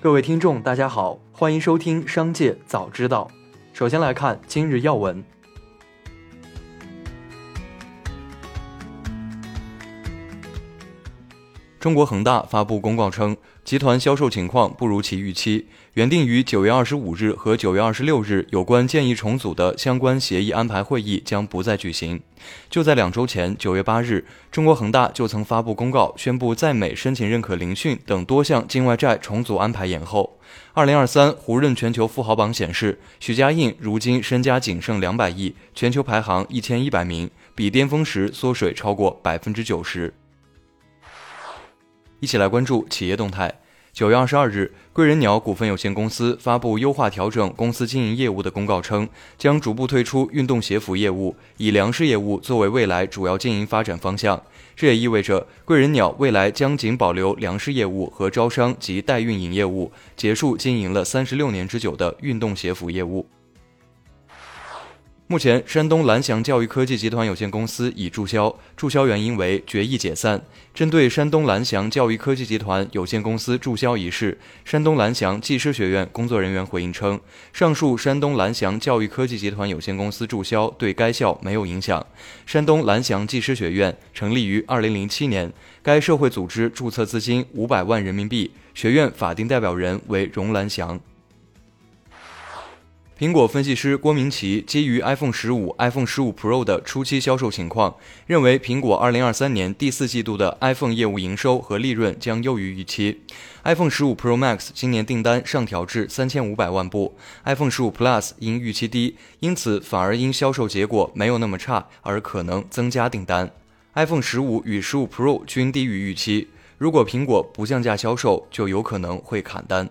各位听众，大家好，欢迎收听《商界早知道》。首先来看今日要闻。中国恒大发布公告称，集团销售情况不如其预期，原定于九月二十五日和九月二十六日有关建议重组的相关协议安排会议将不再举行。就在两周前，九月八日，中国恒大就曾发布公告，宣布在美申请认可聆讯等多项境外债重组安排延后。二零二三胡润全球富豪榜显示，许家印如今身家仅剩两百亿，全球排行一千一百名，比巅峰时缩水超过百分之九十。一起来关注企业动态。九月二十二日，贵人鸟股份有限公司发布优化调整公司经营业务的公告称，将逐步退出运动鞋服业务，以粮食业务作为未来主要经营发展方向。这也意味着贵人鸟未来将仅保留粮食业务和招商及代运营业务，结束经营了三十六年之久的运动鞋服业务。目前，山东蓝翔教育科技集团有限公司已注销，注销原因为决议解散。针对山东蓝翔教育科技集团有限公司注销一事，山东蓝翔技师学院工作人员回应称，上述山东蓝翔教育科技集团有限公司注销对该校没有影响。山东蓝翔技师学院成立于二零零七年，该社会组织注册资金五百万人民币，学院法定代表人为荣蓝翔。苹果分析师郭明奇基于 iPhone 十五、iPhone 十五 Pro 的初期销售情况，认为苹果2023年第四季度的 iPhone 业务营收和利润将优于预期。iPhone 十五 Pro Max 今年订单上调至三千五百万部，iPhone 十五 Plus 因预期低，因此反而因销售结果没有那么差而可能增加订单。iPhone 十五与十五 Pro 均低于预期，如果苹果不降价销售，就有可能会砍单。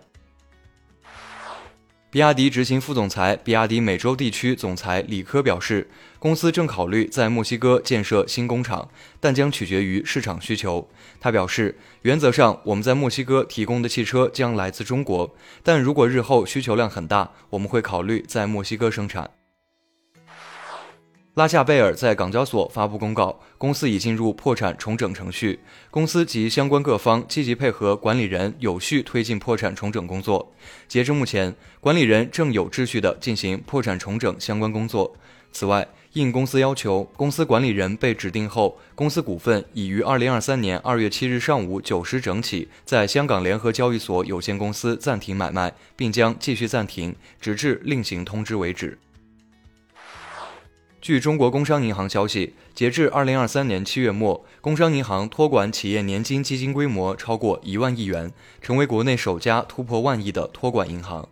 比亚迪执行副总裁、比亚迪美洲地区总裁李科表示，公司正考虑在墨西哥建设新工厂，但将取决于市场需求。他表示，原则上我们在墨西哥提供的汽车将来自中国，但如果日后需求量很大，我们会考虑在墨西哥生产。拉夏贝尔在港交所发布公告，公司已进入破产重整程序。公司及相关各方积极配合管理人，有序推进破产重整工作。截至目前，管理人正有秩序地进行破产重整相关工作。此外，应公司要求，公司管理人被指定后，公司股份已于二零二三年二月七日上午九时整起，在香港联合交易所有限公司暂停买卖，并将继续暂停，直至另行通知为止。据中国工商银行消息，截至二零二三年七月末，工商银行托管企业年金基金规模超过一万亿元，成为国内首家突破万亿的托管银行。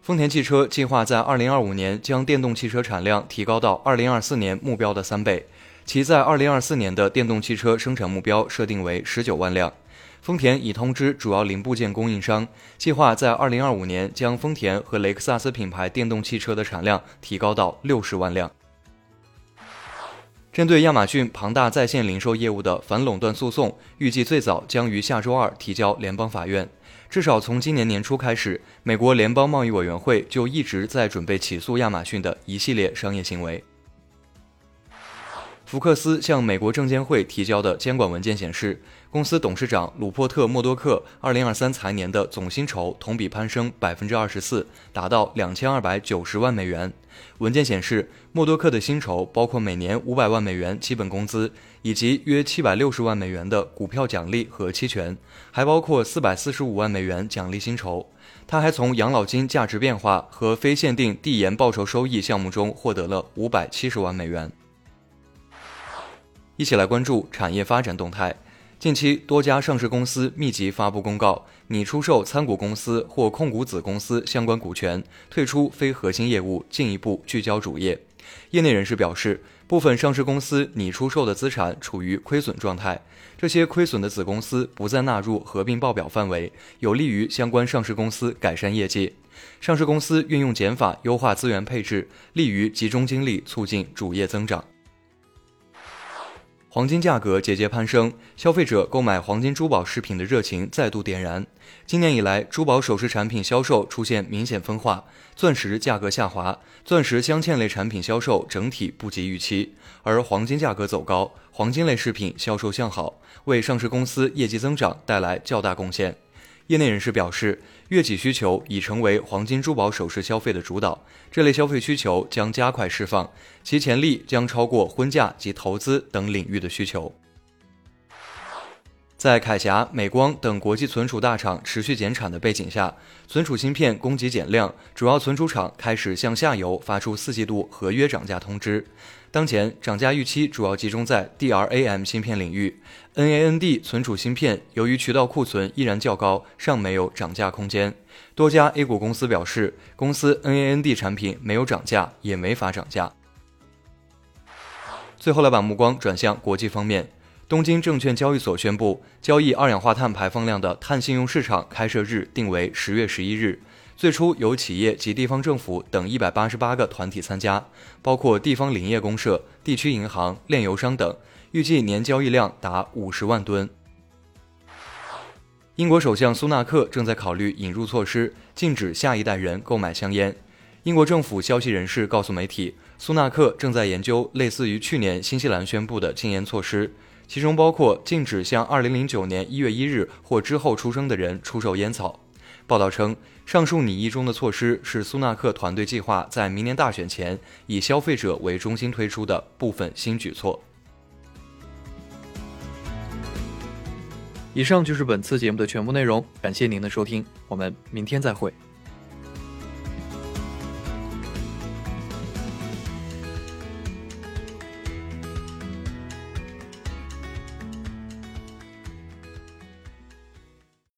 丰田汽车计划在二零二五年将电动汽车产量提高到二零二四年目标的三倍，其在二零二四年的电动汽车生产目标设定为十九万辆。丰田已通知主要零部件供应商，计划在2025年将丰田和雷克萨斯品牌电动汽车的产量提高到60万辆。针对亚马逊庞大在线零售业务的反垄断诉讼，预计最早将于下周二提交联邦法院。至少从今年年初开始，美国联邦贸易委员会就一直在准备起诉亚马逊的一系列商业行为。福克斯向美国证监会提交的监管文件显示，公司董事长鲁珀特·默多克2023财年的总薪酬同比攀升24%，达到2290万美元。文件显示，默多克的薪酬包括每年500万美元基本工资，以及约760万美元的股票奖励和期权，还包括445万美元奖励薪酬。他还从养老金价值变化和非限定递延报酬收益项目中获得了570万美元。一起来关注产业发展动态。近期，多家上市公司密集发布公告，拟出售参股公司或控股子公司相关股权，退出非核心业务，进一步聚焦主业。业内人士表示，部分上市公司拟出售的资产处于亏损状态，这些亏损的子公司不再纳入合并报表范围，有利于相关上市公司改善业绩。上市公司运用减法优化资源配置，利于集中精力促进主业增长。黄金价格节节攀升，消费者购买黄金珠宝饰品的热情再度点燃。今年以来，珠宝首饰产品销售出现明显分化，钻石价格下滑，钻石镶嵌类产品销售整体不及预期，而黄金价格走高，黄金类饰品销售向好，为上市公司业绩增长带来较大贡献。业内人士表示，月季需求已成为黄金珠宝首饰消费的主导，这类消费需求将加快释放，其潜力将超过婚嫁及投资等领域的需求。在铠侠、美光等国际存储大厂持续减产的背景下，存储芯片供给减量，主要存储厂开始向下游发出四季度合约涨价通知。当前涨价预期主要集中在 DRAM 芯片领域，NAND 存储芯片由于渠道库存依然较高，尚没有涨价空间。多家 A 股公司表示，公司 NAND 产品没有涨价，也没法涨价。最后来把目光转向国际方面。东京证券交易所宣布，交易二氧化碳排放量的碳信用市场开设日定为十月十一日。最初由企业及地方政府等一百八十八个团体参加，包括地方林业公社、地区银行、炼油商等，预计年交易量达五十万吨。英国首相苏纳克正在考虑引入措施，禁止下一代人购买香烟。英国政府消息人士告诉媒体，苏纳克正在研究类似于去年新西兰宣布的禁烟措施。其中包括禁止向2009年1月1日或之后出生的人出售烟草。报道称，上述拟议中的措施是苏纳克团队计划在明年大选前以消费者为中心推出的部分新举措。以上就是本次节目的全部内容，感谢您的收听，我们明天再会。